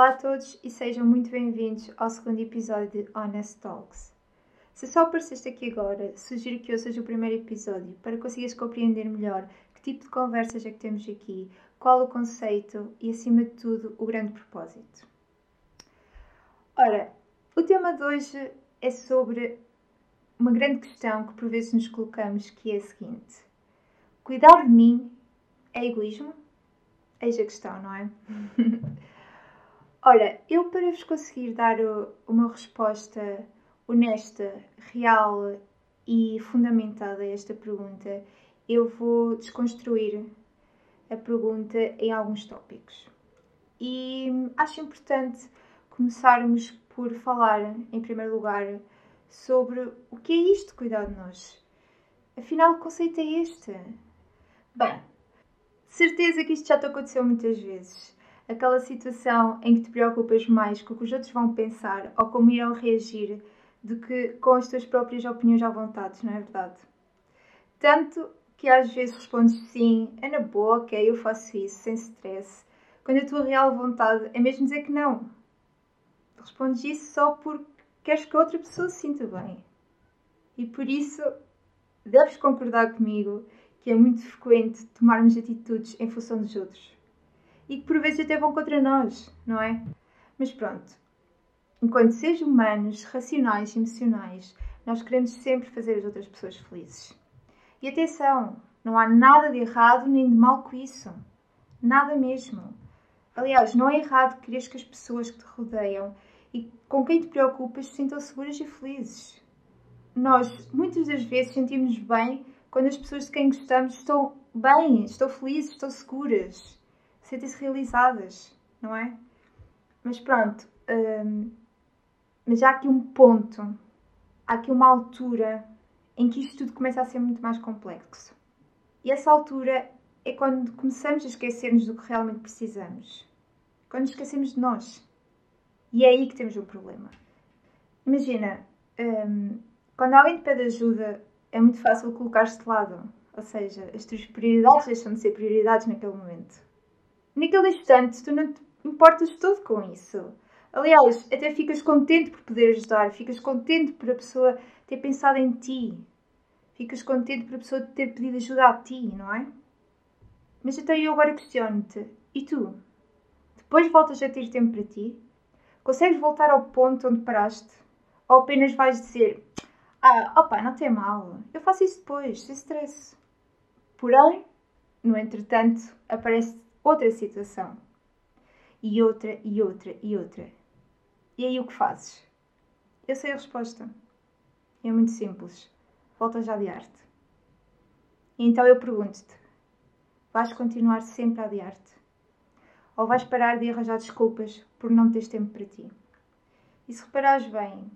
Olá a todos e sejam muito bem-vindos ao segundo episódio de Honest Talks. Se só apareceste aqui agora, sugiro que ouças o primeiro episódio para que consigas compreender melhor que tipo de conversas é que temos aqui, qual o conceito e, acima de tudo, o grande propósito. Ora, o tema de hoje é sobre uma grande questão que por vezes nos colocamos, que é a seguinte: cuidar de mim é egoísmo? Eis a questão, não é? Ora, eu para vos conseguir dar uma resposta honesta, real e fundamentada a esta pergunta, eu vou desconstruir a pergunta em alguns tópicos. E acho importante começarmos por falar, em primeiro lugar, sobre o que é isto de cuidar de nós. Afinal, o conceito é este. Bem, certeza que isto já te aconteceu muitas vezes aquela situação em que te preocupas mais com o que os outros vão pensar ou como irão reagir do que com as tuas próprias opiniões à vontade, não é verdade? Tanto que às vezes respondes sim, é na boa, ok, eu faço isso, sem stress, quando a tua real vontade é mesmo dizer que não. Respondes isso só porque queres que a outra pessoa se sinta bem. E por isso deves concordar comigo que é muito frequente tomarmos atitudes em função dos outros e que por vezes até vão contra nós, não é? Mas pronto, enquanto seres humanos, racionais e emocionais, nós queremos sempre fazer as outras pessoas felizes. E atenção, não há nada de errado nem de mal com isso. Nada mesmo. Aliás, não é errado querer que as pessoas que te rodeiam e com quem te preocupas se sintam seguras e felizes. Nós, muitas das vezes, sentimos bem quando as pessoas de quem gostamos estão bem, estão felizes, estão seguras sentem-se realizadas, não é? Mas pronto, hum, mas há aqui um ponto, há aqui uma altura em que isto tudo começa a ser muito mais complexo. E essa altura é quando começamos a esquecermos do que realmente precisamos. Quando esquecemos de nós. E é aí que temos um problema. Imagina, hum, quando alguém te pede ajuda, é muito fácil colocar-se de lado. Ou seja, as tuas prioridades deixam de ser prioridades naquele momento naquele instante tu não te importas todo com isso. Aliás, até ficas contente por poder ajudar, ficas contente por a pessoa ter pensado em ti, ficas contente por a pessoa ter pedido ajuda a ti, não é? Mas então eu agora questiono-te: e tu? Depois voltas a ter tempo para ti? Consegues voltar ao ponto onde paraste? Ou apenas vais dizer: Ah, opa, não tem mal, eu faço isso depois, sem stress. Porém, no entretanto, aparece outra situação. E outra, e outra, e outra. E aí o que fazes? Eu sei a resposta. É muito simples. Voltas a adiar-te. Então eu pergunto-te: vais continuar sempre a adiar-te? Ou vais parar de arranjar desculpas por não teres tempo para ti? E se reparares bem,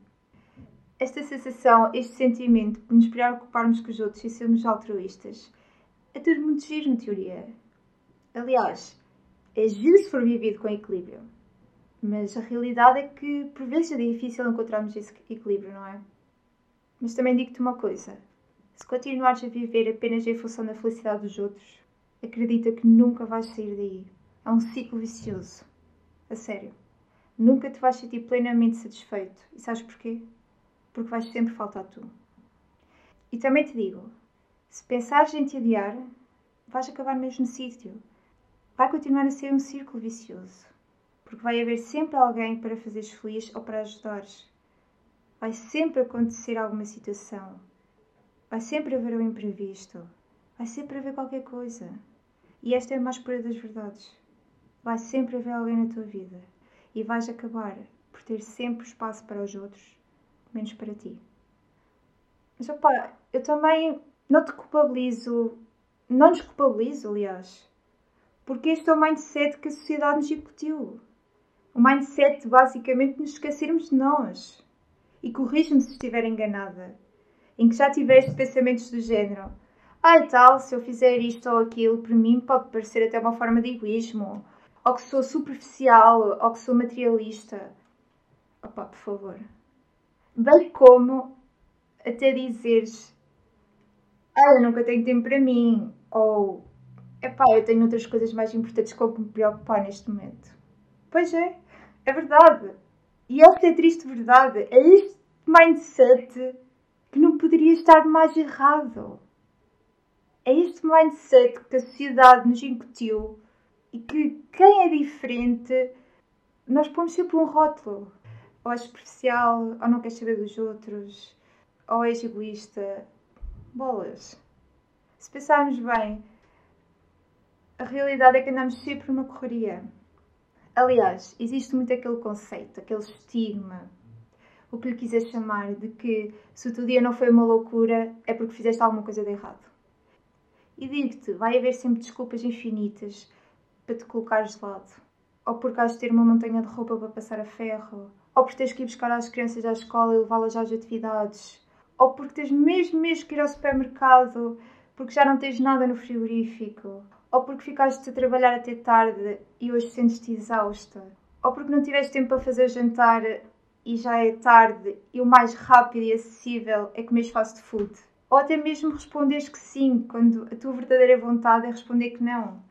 esta sensação, este sentimento de nos preocuparmos com os outros e sermos altruístas, é tudo muito giro na teoria. Aliás, é giro se for vivido com equilíbrio. Mas a realidade é que por vezes é difícil encontrarmos esse equilíbrio, não é? Mas também digo-te uma coisa: se continuares a viver apenas em função da felicidade dos outros, acredita que nunca vais sair daí. É um ciclo vicioso. A sério. Nunca te vais sentir plenamente satisfeito. E sabes porquê? Porque vais sempre faltar tu. E também te digo: se pensares em te adiar, vais acabar no mesmo sítio vai continuar a ser um círculo vicioso, porque vai haver sempre alguém para fazeres feliz ou para ajudares. Vai sempre acontecer alguma situação. Vai sempre haver um imprevisto. Vai sempre haver qualquer coisa. E esta é a mais pura das verdades. Vai sempre haver alguém na tua vida. E vais acabar por ter sempre espaço para os outros, menos para ti. Mas opá, eu também não te culpabilizo, não nos culpabilizo, aliás porque este é o mindset que a sociedade nos incutiu. O mindset basicamente nos esquecermos de nós. E corrige-me se estiver enganada. Em que já tiveste pensamentos do género: Ah, tal, se eu fizer isto ou aquilo, para mim pode parecer até uma forma de egoísmo. Ou que sou superficial, ou que sou materialista. Opa, por favor. Bem como até dizeres: Ah, eu nunca tenho tempo para mim. Ou Epá, eu tenho outras coisas mais importantes com que me preocupar neste momento. Pois é, É verdade. E essa é triste verdade. É este mindset que não poderia estar mais errado. É este mindset que a sociedade nos incutiu e que quem é diferente, nós pomos sempre um rótulo. Ou é superficial, ou não quer saber dos outros, ou é egoísta. Bolas. Se pensarmos bem, a realidade é que andamos sempre numa correria. Aliás, existe muito aquele conceito, aquele estigma, o que lhe quiser chamar, de que se o teu dia não foi uma loucura é porque fizeste alguma coisa de errado. E digo-te, vai haver sempre desculpas infinitas para te colocares de lado. Ou porque has de ter uma montanha de roupa para passar a ferro, ou porque tens que ir buscar as crianças à escola e levá-las às atividades, ou porque tens mesmo mesmo que ir ao supermercado porque já não tens nada no frigorífico, ou porque ficaste a trabalhar até tarde e hoje sentes-te exausta, ou porque não tiveste tempo para fazer jantar e já é tarde e o mais rápido e acessível é comer fast food. Ou até mesmo responderes que sim, quando a tua verdadeira vontade é responder que não.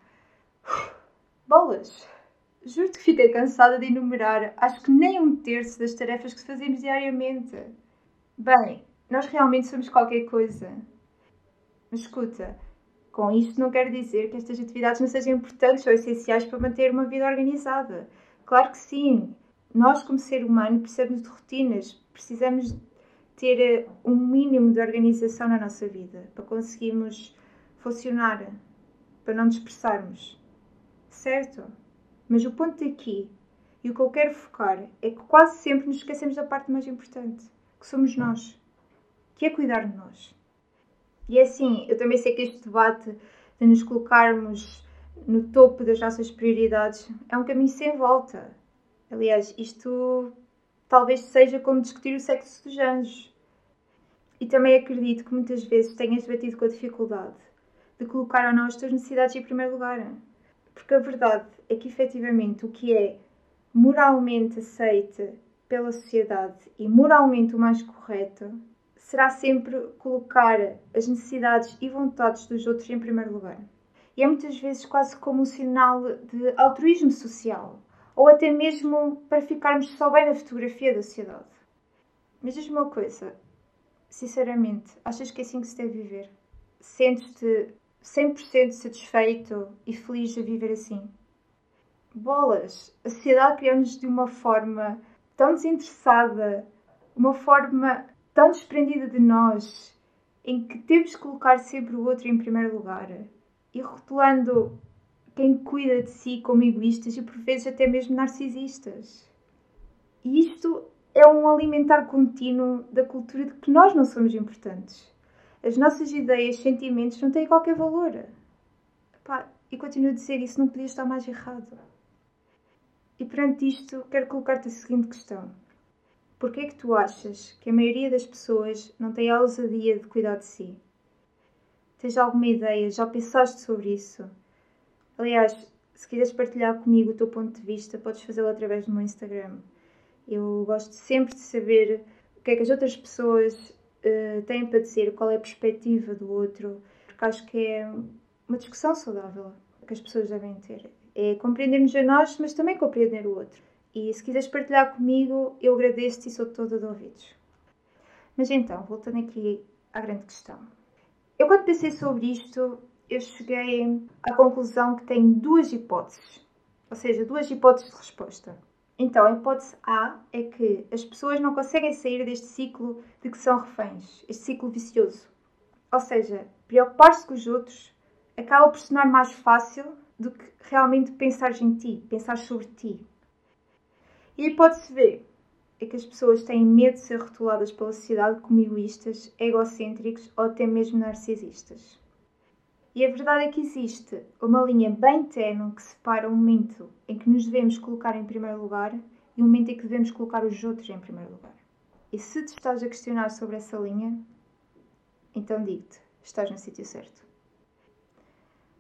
Bolas! Juro-te que fiquei cansada de enumerar, acho que nem um terço das tarefas que fazemos diariamente. Bem, nós realmente somos qualquer coisa. Mas escuta, com isto não quero dizer que estas atividades não sejam importantes ou essenciais para manter uma vida organizada. Claro que sim. Nós, como ser humano, precisamos de rotinas, precisamos ter eh, um mínimo de organização na nossa vida para conseguirmos funcionar, para não dispersarmos. Certo? Mas o ponto aqui e o que eu quero focar é que quase sempre nos esquecemos da parte mais importante, que somos nós, que é cuidar de nós. E é assim, eu também sei que este debate de nos colocarmos no topo das nossas prioridades é um caminho sem volta. Aliás, isto talvez seja como discutir o sexo dos anjos. E também acredito que muitas vezes tenhas debatido com a dificuldade de colocar ou não as tuas necessidades em primeiro lugar. Porque a verdade é que efetivamente o que é moralmente aceite pela sociedade e moralmente o mais correto será sempre colocar as necessidades e vontades dos outros em primeiro lugar. E é muitas vezes quase como um sinal de altruísmo social, ou até mesmo para ficarmos só bem na fotografia da sociedade. Mas diz-me uma coisa, sinceramente, achas que é assim que se deve viver? Sentes-te 100% satisfeito e feliz a viver assim? Bolas! A sociedade criou-nos de uma forma tão desinteressada, uma forma tão desprendida de nós, em que temos que colocar sempre o outro em primeiro lugar e rotulando quem cuida de si como egoístas e por vezes até mesmo narcisistas. E isto é um alimentar contínuo da cultura de que nós não somos importantes. As nossas ideias, sentimentos não têm qualquer valor. Epá, e continuo a dizer isso, não podia estar mais errado. E perante isto, quero colocar-te a seguinte questão. Porquê é que tu achas que a maioria das pessoas não tem a ousadia de cuidar de si? Tens alguma ideia? Já pensaste sobre isso? Aliás, se quiseres partilhar comigo o teu ponto de vista, podes fazê-lo através do meu Instagram. Eu gosto sempre de saber o que é que as outras pessoas uh, têm para dizer, qual é a perspectiva do outro, porque acho que é uma discussão saudável que as pessoas devem ter. É compreendermos a nós, mas também compreender o outro. E se quiseres partilhar comigo, eu agradeço-te e sou toda de ouvidos. Mas então, voltando aqui à grande questão. Eu, quando pensei sobre isto, eu cheguei à conclusão que tenho duas hipóteses. Ou seja, duas hipóteses de resposta. Então, a hipótese A é que as pessoas não conseguem sair deste ciclo de que são reféns, este ciclo vicioso. Ou seja, preocupar-se com os outros acaba por se tornar mais fácil do que realmente pensar em ti, pensar sobre ti. E pode-se ver é que as pessoas têm medo de ser rotuladas pela sociedade como egoístas, egocêntricos ou até mesmo narcisistas. E a verdade é que existe uma linha bem tenue que separa o momento em que nos devemos colocar em primeiro lugar e o momento em que devemos colocar os outros em primeiro lugar. E se te estás a questionar sobre essa linha, então digo-te, estás no sítio certo.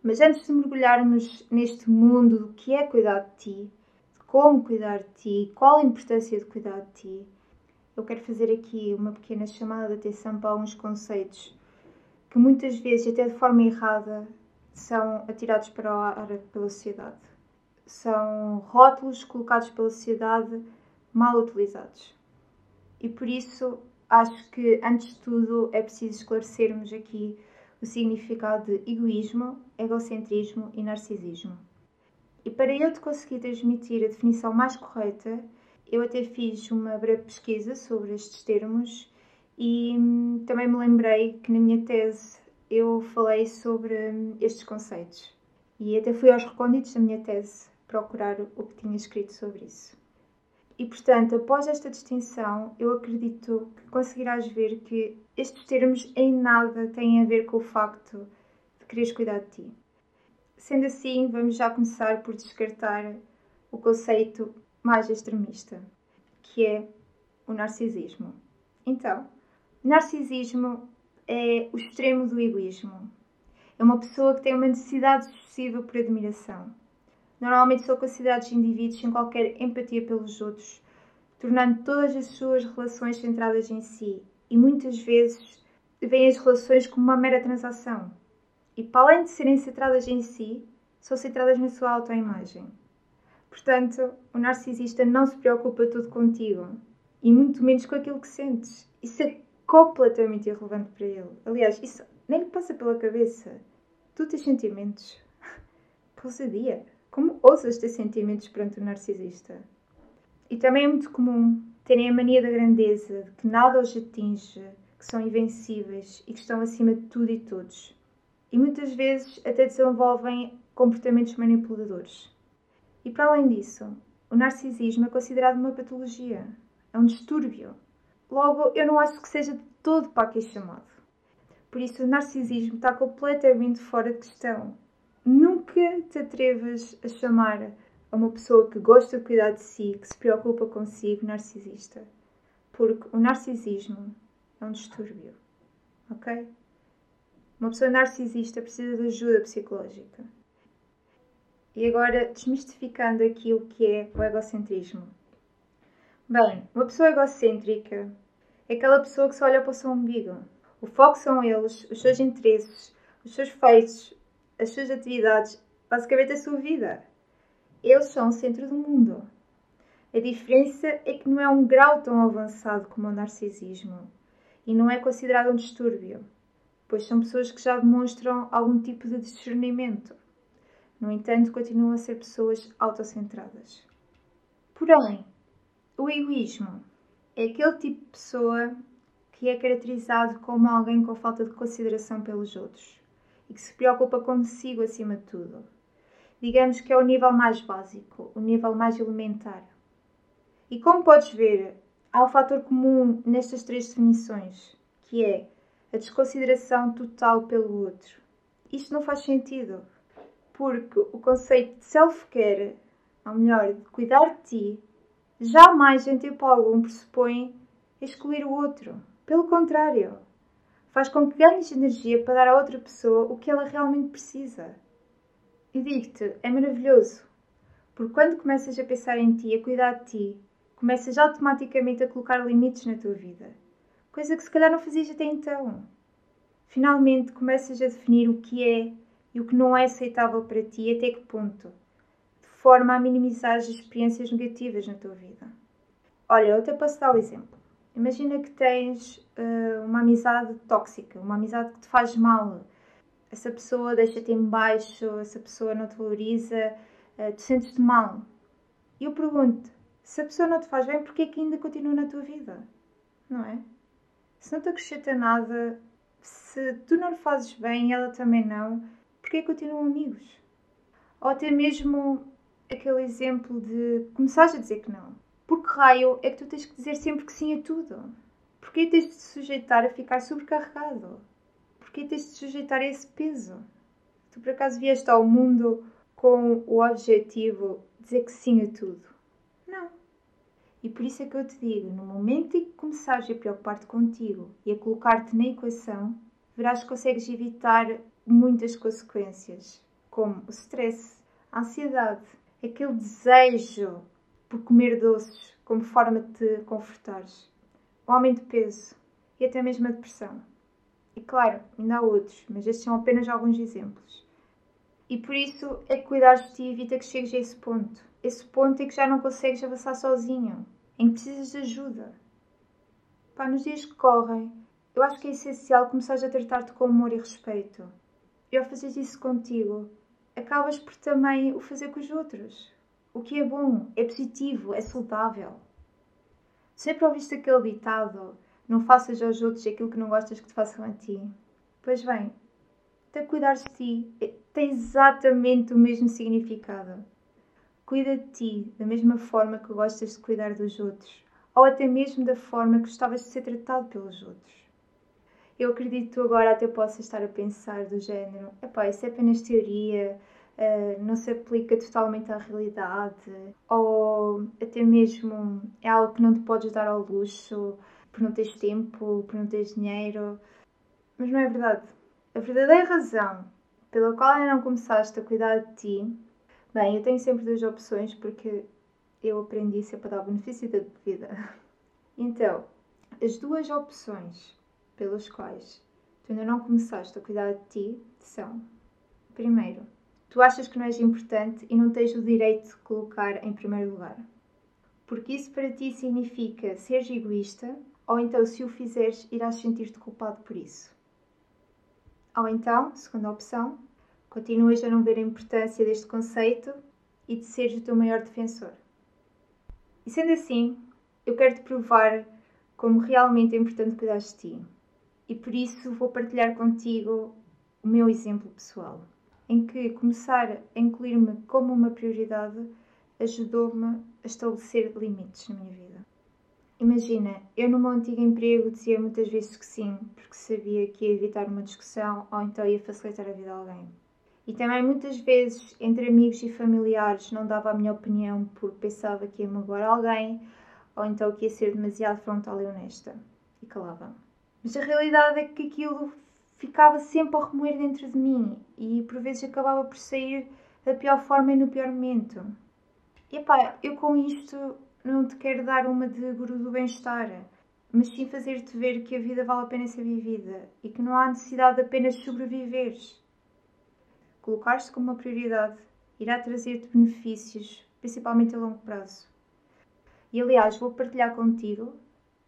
Mas antes de mergulharmos neste mundo do que é cuidar de ti, como cuidar de ti, qual a importância de cuidar de ti, eu quero fazer aqui uma pequena chamada de atenção para alguns conceitos que muitas vezes, até de forma errada, são atirados para o ar pela sociedade. são rótulos colocados pela sociedade mal utilizados. E por isso acho que, antes de tudo, é preciso esclarecermos aqui o significado de egoísmo, egocentrismo e narcisismo. E para eu te conseguir transmitir a definição mais correta, eu até fiz uma breve pesquisa sobre estes termos e hum, também me lembrei que na minha tese eu falei sobre hum, estes conceitos. E até fui aos recônditos da minha tese procurar o que tinha escrito sobre isso. E portanto, após esta distinção, eu acredito que conseguirás ver que estes termos em nada têm a ver com o facto de quereres cuidar de ti. Sendo assim, vamos já começar por descartar o conceito mais extremista, que é o narcisismo. Então, narcisismo é o extremo do egoísmo. É uma pessoa que tem uma necessidade excessiva por admiração. Normalmente são considerados indivíduos sem qualquer empatia pelos outros, tornando todas as suas relações centradas em si e muitas vezes veem as relações como uma mera transação. E para além de serem centradas em si, são centradas na sua autoimagem. Portanto, o narcisista não se preocupa tudo contigo e muito menos com aquilo que sentes. Isso é completamente irrelevante para ele. Aliás, isso nem lhe passa pela cabeça. Tu tens sentimentos. dia. Como ousas ter sentimentos perante o narcisista? E também é muito comum terem a mania da grandeza, de que nada os atinge, que são invencíveis e que estão acima de tudo e todos. E muitas vezes até desenvolvem comportamentos manipuladores. E para além disso, o narcisismo é considerado uma patologia, é um distúrbio. Logo, eu não acho que seja de todo para aqui chamado. Por isso, o narcisismo está completamente fora de questão. Nunca te atrevas a chamar a uma pessoa que gosta de cuidar de si, que se preocupa consigo, narcisista. Porque o narcisismo é um distúrbio. Ok? Uma pessoa narcisista precisa de ajuda psicológica. E agora, desmistificando aqui o que é o egocentrismo. Bem, uma pessoa egocêntrica é aquela pessoa que só olha para o seu umbigo. O foco são eles, os seus interesses, os seus feitos, as suas atividades, basicamente a sua vida. Eles são o centro do mundo. A diferença é que não é um grau tão avançado como o narcisismo e não é considerado um distúrbio, pois são pessoas que já demonstram algum tipo de discernimento. No entanto, continuam a ser pessoas autocentradas. Porém, o egoísmo é aquele tipo de pessoa que é caracterizado como alguém com falta de consideração pelos outros e que se preocupa consigo acima de tudo. Digamos que é o nível mais básico, o nível mais elementar. E como podes ver, há um fator comum nestas três definições, que é a desconsideração total pelo outro. Isto não faz sentido porque o conceito de self-care, ou melhor, de cuidar de ti, jamais em tempo algum pressupõe excluir o outro. Pelo contrário, faz com que ganhes energia para dar à outra pessoa o que ela realmente precisa. E digo-te, é maravilhoso, porque quando começas a pensar em ti, a cuidar de ti, começas automaticamente a colocar limites na tua vida, coisa que se calhar não fazias até então. Finalmente começas a definir o que é e o que não é aceitável para ti e até que ponto, de forma a minimizar as experiências negativas na tua vida. Olha, eu até posso dar o um exemplo. Imagina que tens uh, uma amizade tóxica, uma amizade que te faz mal. Essa pessoa deixa-te em baixo, essa pessoa não te valoriza, uh, te sentes-te mal. E eu pergunto, se a pessoa não te faz bem, porquê é que ainda continua na tua vida? Não é? Se não te acrescenta nada, se tu não lhe fazes bem e ela também não, porque continuam amigos? Ou até mesmo aquele exemplo de começares a dizer que não. Por que raio é que tu tens que dizer sempre que sim a tudo? Porquê tens de te sujeitar a ficar sobrecarregado? Porquê tens de te sujeitar a esse peso? Tu por acaso vieste ao mundo com o objetivo de dizer que sim a tudo? E por isso é que eu te digo, no momento em que começares a preocupar-te contigo e a colocar-te na equação, verás que consegues evitar muitas consequências, como o stress, a ansiedade, aquele desejo por comer doces como forma de te confortares, o aumento de peso e até mesmo a depressão. E claro, ainda há outros, mas estes são apenas alguns exemplos. E por isso é que cuidar de ti evita que chegues a esse ponto. Esse ponto em que já não consegues avançar sozinho, em que precisas de ajuda. Pá, nos dias que correm, eu acho que é essencial começares a tratar-te com amor e respeito. E ao fazeres isso contigo, acabas por também o fazer com os outros. O que é bom, é positivo, é saudável. Sempre ouviste aquele ditado: não faças aos outros aquilo que não gostas que te façam a ti. Pois bem, até cuidar de ti tem exatamente o mesmo significado. Cuida de ti da mesma forma que gostas de cuidar dos outros, ou até mesmo da forma que gostavas de ser tratado pelos outros. Eu acredito que tu agora até possas estar a pensar do género, epá, isso é apenas teoria, uh, não se aplica totalmente à realidade, ou até mesmo é algo que não te podes dar ao luxo por não teres tempo, por não teres dinheiro. Mas não é verdade. A verdadeira razão pela qual ainda não começaste a cuidar de ti, bem, eu tenho sempre duas opções porque eu aprendi sempre a dar benefício da vida. Então, as duas opções pelas quais tu ainda não começaste a cuidar de ti são: primeiro, tu achas que não és importante e não tens o direito de colocar em primeiro lugar. Porque isso para ti significa seres egoísta, ou então, se o fizeres, irás sentir-te culpado por isso. Ou então, segunda opção, continuas a não ver a importância deste conceito e de seres o teu maior defensor. E sendo assim, eu quero te provar como realmente é importante cuidar de ti e por isso vou partilhar contigo o meu exemplo pessoal, em que começar a incluir-me como uma prioridade ajudou-me a estabelecer limites na minha vida. Imagina, eu no meu antigo emprego dizia muitas vezes que sim, porque sabia que ia evitar uma discussão ou então ia facilitar a vida a alguém. E também muitas vezes entre amigos e familiares não dava a minha opinião porque pensava que ia magoar alguém ou então que ia ser demasiado frontal e honesta. E calava-me. Mas a realidade é que aquilo ficava sempre a remoer dentro de mim e por vezes acabava por sair da pior forma e no pior momento. E pá, eu com isto não te quero dar uma de guru do bem-estar, mas sim fazer-te ver que a vida vale a pena ser vivida e que não há necessidade de apenas sobreviveres. Colocar-te como uma prioridade irá trazer-te benefícios, principalmente a longo prazo. E aliás, vou partilhar contigo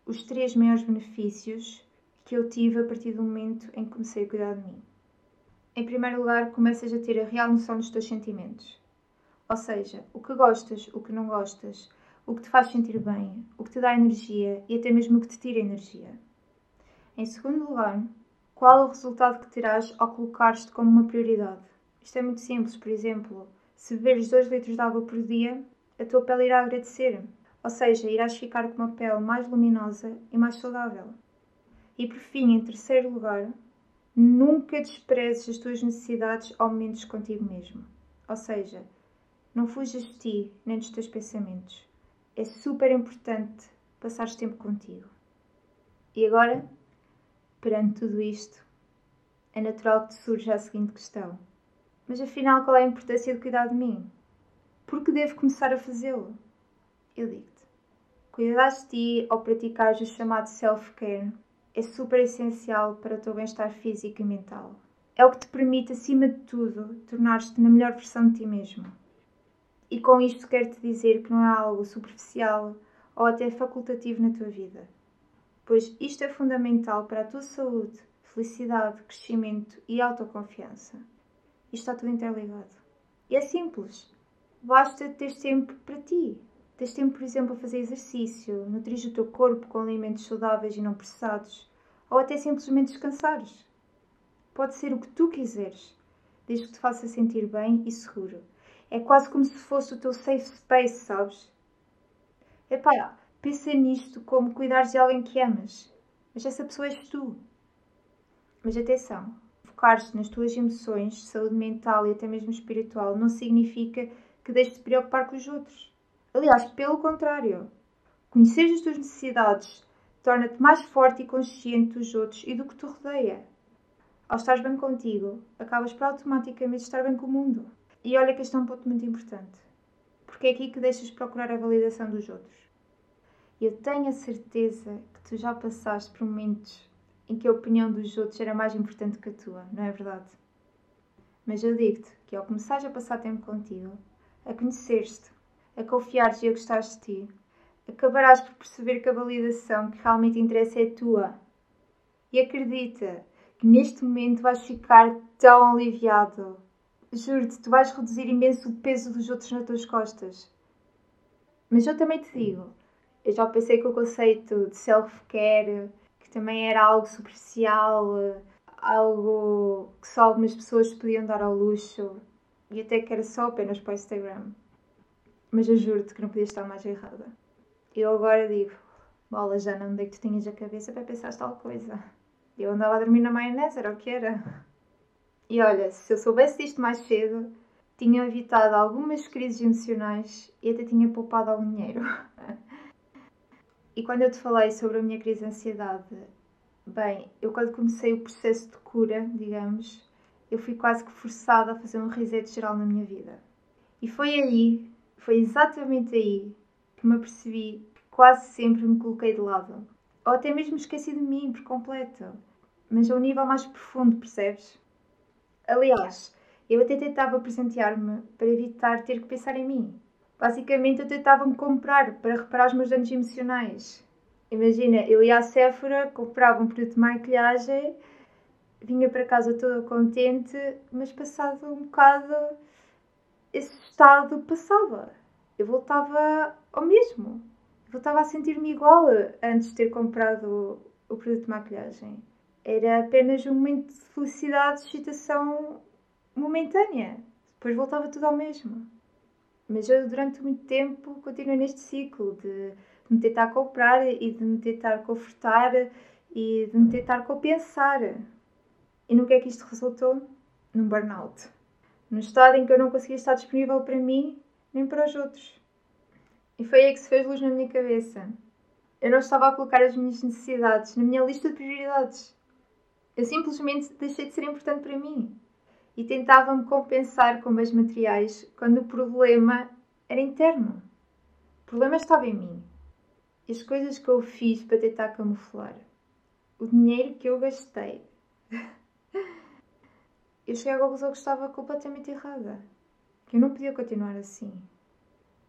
os três maiores benefícios que eu tive a partir do momento em que comecei a cuidar de mim. Em primeiro lugar, começas a ter a real noção dos teus sentimentos. Ou seja, o que gostas, o que não gostas, o que te faz sentir bem, o que te dá energia e até mesmo o que te tira energia. Em segundo lugar, qual o resultado que terás ao colocar-te como uma prioridade? Isto é muito simples, por exemplo, se beberes 2 litros de água por dia, a tua pele irá agradecer. Ou seja, irás ficar com uma pele mais luminosa e mais saudável. E por fim, em terceiro lugar, nunca desprezes as tuas necessidades ou momentos contigo mesmo. Ou seja, não fujas de ti nem dos teus pensamentos. É super importante passares tempo contigo. E agora, perante tudo isto, é natural que te surja a seguinte questão: Mas afinal, qual é a importância de cuidar de mim? Por que devo começar a fazê-lo? Eu digo-te: cuidar de ti ao praticares o chamado self-care é super essencial para o teu bem-estar físico e mental. É o que te permite, acima de tudo, tornar-te na melhor versão de ti mesmo. E com isto quero te dizer que não é algo superficial ou até facultativo na tua vida, pois isto é fundamental para a tua saúde, felicidade, crescimento e autoconfiança. Isto está tudo interligado. E é simples. Basta ter tempo para ti, Tens tempo, por exemplo, a fazer exercício, nutrir o teu corpo com alimentos saudáveis e não processados, ou até simplesmente descansares. Pode ser o que tu quiseres, desde que te faça sentir bem e seguro. É quase como se fosse o teu safe space, sabes? Epá, pensa nisto como cuidares de alguém que amas, mas essa pessoa és tu. Mas atenção, focar-te nas tuas emoções, saúde mental e até mesmo espiritual não significa que deixes de preocupar com os outros. Aliás, pelo contrário, conhecer as tuas necessidades torna-te mais forte e consciente dos outros e do que te rodeia. Ao estar bem contigo, acabas por automaticamente estar bem com o mundo. E olha que este é um ponto muito importante, porque é aqui que deixas procurar a validação dos outros. Eu tenho a certeza que tu já passaste por momentos em que a opinião dos outros era mais importante que a tua, não é verdade? Mas eu digo-te que ao começares a passar tempo contigo, a conhecer-te, a confiares e a gostares de ti, acabarás por perceber que a validação que realmente interessa é tua. E acredita que neste momento vais ficar tão aliviado. Juro-te, tu vais reduzir imenso o peso dos outros nas tuas costas. Mas eu também te digo, eu já pensei que o conceito de self-care, também era algo superficial, algo que só algumas pessoas podiam dar ao luxo, e até que era só apenas para o Instagram. Mas eu juro-te que não podia estar mais errada. Eu agora digo, bola, já não dei que tu tinhas a cabeça para pensar tal coisa. Eu andava a dormir na maionese, era o que era. E olha, se eu soubesse disto mais cedo, tinha evitado algumas crises emocionais e até tinha poupado algum dinheiro. e quando eu te falei sobre a minha crise de ansiedade, bem, eu quando comecei o processo de cura, digamos, eu fui quase que forçada a fazer um reset geral na minha vida. E foi aí, foi exatamente aí, que me apercebi que quase sempre me coloquei de lado. Ou até mesmo esqueci de mim por completo. Mas a um nível mais profundo, percebes? Aliás, eu até tentava presentear-me para evitar ter que pensar em mim. Basicamente, eu tentava-me comprar para reparar os meus danos emocionais. Imagina, eu ia à Sephora, comprava um produto de maquilhagem, vinha para casa toda contente, mas passado um bocado, esse estado passava. Eu voltava ao mesmo. Voltava a sentir-me igual antes de ter comprado o produto de maquilhagem. Era apenas um momento de felicidade, de excitação momentânea. Depois voltava tudo ao mesmo. Mas eu, durante muito tempo, continuei neste ciclo de, me tentar comprar e de me tentar confortar e de me tentar compensar. E no que é que isto resultou? Num burnout. Num estado em que eu não conseguia estar disponível para mim nem para os outros. E foi aí que se fez luz na minha cabeça. Eu não estava a colocar as minhas necessidades na minha lista de prioridades. Eu simplesmente deixei de ser importante para mim e tentava-me compensar com meus materiais quando o problema era interno. O problema estava em mim. E as coisas que eu fiz para tentar camuflar. O dinheiro que eu gastei. eu cheguei à conclusão que estava completamente errada. Que eu não podia continuar assim.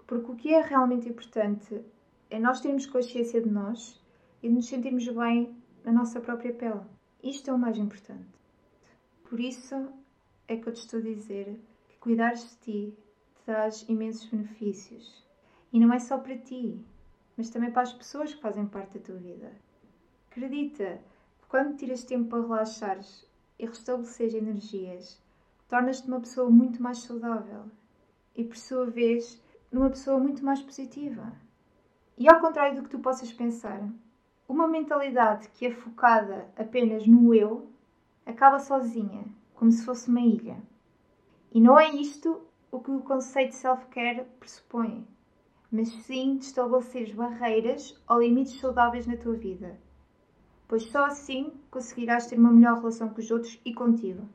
Porque o que é realmente importante é nós termos consciência de nós e de nos sentirmos bem na nossa própria pele. Isto é o mais importante. Por isso é que eu te estou a dizer que cuidar de ti te traz imensos benefícios. E não é só para ti, mas também para as pessoas que fazem parte da tua vida. Acredita que quando tiras tempo para relaxares e restabeleceres energias, tornas-te uma pessoa muito mais saudável e, por sua vez, numa pessoa muito mais positiva. E ao contrário do que tu possas pensar, uma mentalidade que é focada apenas no eu acaba sozinha como se fosse uma ilha. E não é isto o que o conceito de self-care pressupõe, mas sim de estabelecer barreiras ou limites saudáveis na tua vida, pois só assim conseguirás ter uma melhor relação com os outros e contigo.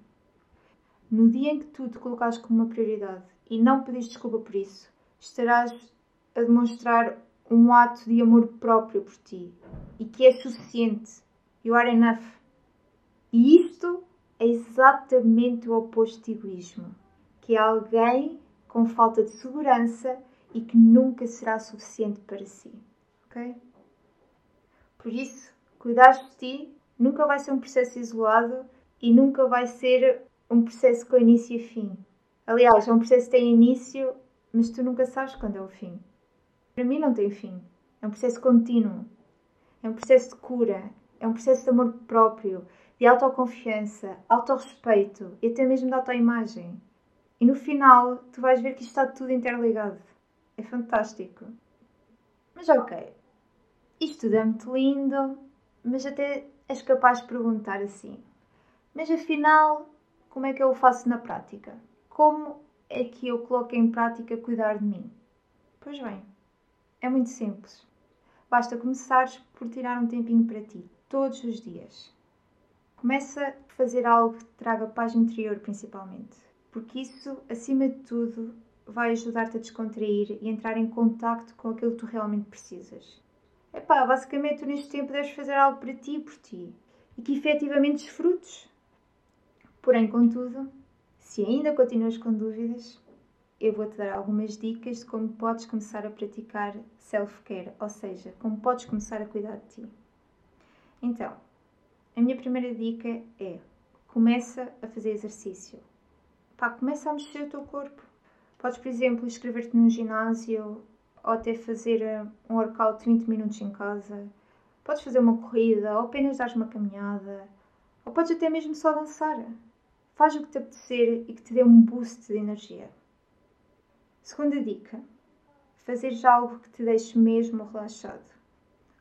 No dia em que tu te colocares como uma prioridade e não pedires desculpa por isso, estarás a demonstrar um ato de amor próprio por ti e que é suficiente. You are enough. E isto é exatamente o oposto de egoísmo, que é alguém com falta de segurança e que nunca será suficiente para si. Ok? Por isso, cuidar de ti nunca vai ser um processo isolado e nunca vai ser um processo com início e fim. Aliás, é um processo que tem início, mas tu nunca sabes quando é o fim. Para mim, não tem fim. É um processo contínuo. É um processo de cura. É um processo de amor próprio de autoconfiança, autorrespeito e até mesmo de autoimagem. E no final, tu vais ver que isto está tudo interligado. É fantástico. Mas ok, isto tudo é muito lindo, mas até és capaz de perguntar assim: mas afinal, como é que eu o faço na prática? Como é que eu coloco em prática cuidar de mim? Pois bem, é muito simples. Basta começares por tirar um tempinho para ti, todos os dias. Começa a fazer algo que traga paz interior, principalmente, porque isso, acima de tudo, vai ajudar-te a descontrair e entrar em contacto com aquilo que tu realmente precisas. Epá, basicamente, tu neste tempo deves fazer algo para ti e por ti e que efetivamente desfrutes. Porém, contudo, Se ainda continuas com dúvidas, eu vou-te dar algumas dicas de como podes começar a praticar self-care, ou seja, como podes começar a cuidar de ti. Então, a minha primeira dica é começa a fazer exercício. Pá, começa a mexer o teu corpo. Podes, por exemplo, inscrever-te num ginásio ou até fazer eh, um workout 20 minutos em casa. Podes fazer uma corrida ou apenas dar uma caminhada. Ou podes até mesmo só dançar. Faz o que te apetecer e que te dê um boost de energia. Segunda dica: fazeres algo que te deixe mesmo relaxado.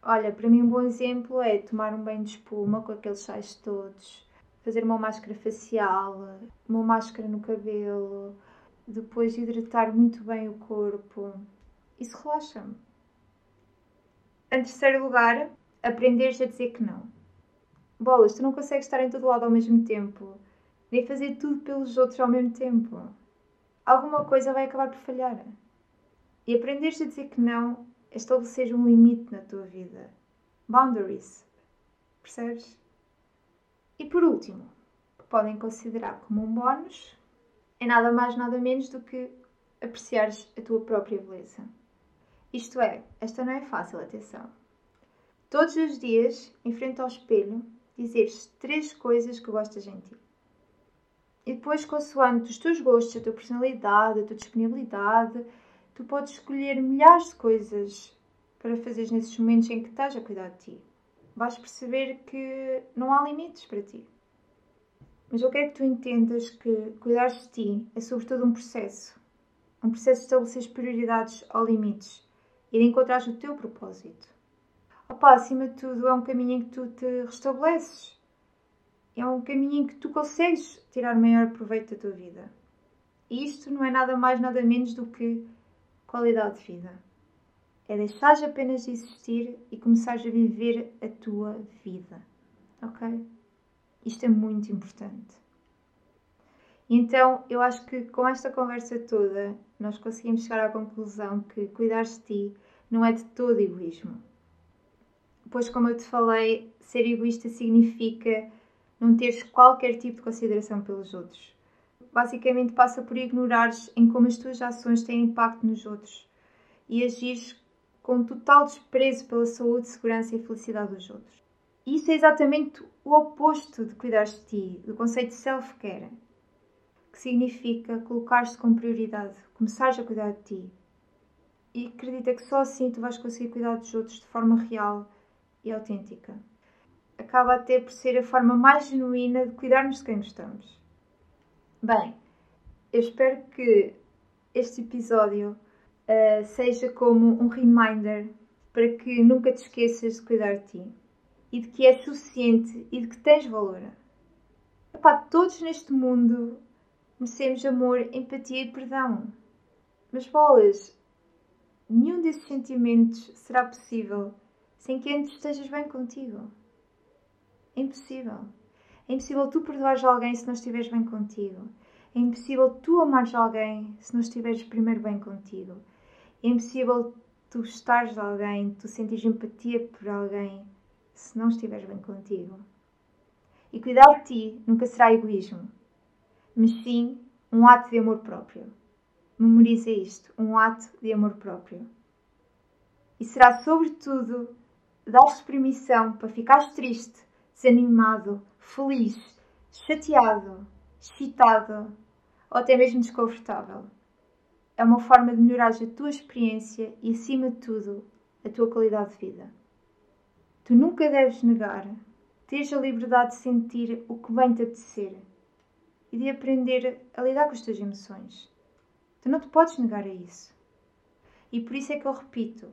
Olha, para mim um bom exemplo é tomar um banho de espuma com aqueles sais todos, fazer uma máscara facial, uma máscara no cabelo, depois hidratar muito bem o corpo. Isso relaxa-me. Em terceiro lugar, aprenderes a dizer que não. Bolas, tu não consegues estar em todo lado ao mesmo tempo, nem fazer tudo pelos outros ao mesmo tempo. Alguma coisa vai acabar por falhar. E aprenderes a dizer que não estabelecer um limite na tua vida. Boundaries. Percebes? E por último, que podem considerar como um bónus, é nada mais nada menos do que apreciares a tua própria beleza. Isto é, esta não é fácil, atenção. Todos os dias, em frente ao espelho, dizeres três coisas que gostas em ti. E depois, consoante os teus gostos, a tua personalidade, a tua disponibilidade, tu podes escolher milhares de coisas para fazeres nesses momentos em que estás a cuidar de ti. Vais perceber que não há limites para ti. Mas eu quero que tu entendas que cuidar de ti é sobretudo um processo. Um processo de estabelecer prioridades ou limites e de encontrar o teu propósito. Opa, acima de tudo, é um caminho em que tu te restabeleces. É um caminho em que tu consegues tirar maior proveito da tua vida. E isto não é nada mais, nada menos do que qualidade de vida. É deixares apenas de existir e começares a viver a tua vida. Ok? Isto é muito importante. Então, eu acho que com esta conversa toda, nós conseguimos chegar à conclusão que cuidar de ti não é de todo egoísmo. Pois, como eu te falei, ser egoísta significa não teres qualquer tipo de consideração pelos outros basicamente passa por ignorares em como as tuas ações têm impacto nos outros e agires com total desprezo pela saúde, segurança e felicidade dos outros. Isso é exatamente o oposto de cuidar de ti, do conceito de self-care, que significa colocar-te como prioridade, começares a cuidar de ti. E acredita que só assim tu vais conseguir cuidar dos outros de forma real e autêntica. Acaba até por ser a forma mais genuína de cuidarmos de quem gostamos. Bem, eu espero que este episódio uh, seja como um reminder para que nunca te esqueças de cuidar de ti e de que és suficiente e de que tens valor. Epá, todos neste mundo merecemos amor, empatia e perdão. Mas bolas, nenhum desses sentimentos será possível sem que antes estejas bem contigo. É impossível. É impossível tu perdoares alguém se não estiveres bem contigo. É impossível tu amares alguém se não estiveres primeiro bem contigo. É impossível tu estares de alguém, tu sentires empatia por alguém se não estiveres bem contigo. E cuidar de ti nunca será egoísmo, mas sim um ato de amor próprio. Memoriza isto, um ato de amor próprio. E será sobretudo dar-te permissão para ficares triste, desanimado, feliz, chateado, excitado ou até mesmo desconfortável. É uma forma de melhorar a tua experiência e, acima de tudo, a tua qualidade de vida. Tu nunca deves negar, teres a liberdade de sentir o que bem te apetecer e de aprender a lidar com as tuas emoções. Tu não te podes negar a isso. E por isso é que eu repito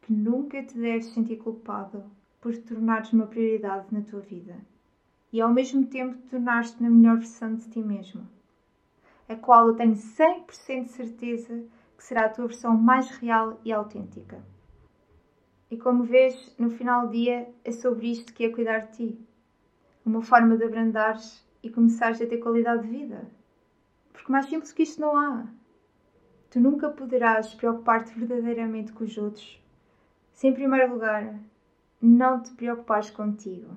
que nunca te deves sentir culpado por tornares uma prioridade na tua vida e ao mesmo tempo tornar-te na melhor versão de ti mesmo, a qual eu tenho 100% de certeza que será a tua versão mais real e autêntica. E como vês, no final do dia é sobre isto que é cuidar de ti. Uma forma de abrandares e começares a ter qualidade de vida. Porque mais simples que isto não há. Tu nunca poderás preocupar-te verdadeiramente com os outros se, em primeiro lugar, não te preocupares contigo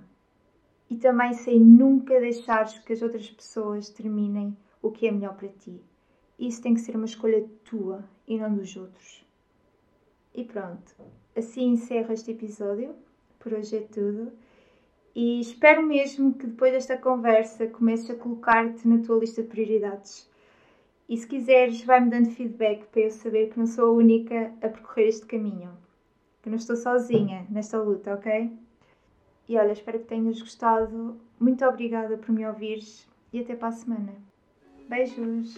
e também sem nunca deixares que as outras pessoas terminem o que é melhor para ti. Isso tem que ser uma escolha tua e não dos outros. E pronto, assim encerro este episódio. Por hoje é tudo. E espero mesmo que depois desta conversa comeces a colocar-te na tua lista de prioridades. E se quiseres, vai-me dando feedback para eu saber que não sou a única a percorrer este caminho. Que não estou sozinha nesta luta, ok? E olha, espero que tenhas gostado. Muito obrigada por me ouvires e até para a semana. Beijos!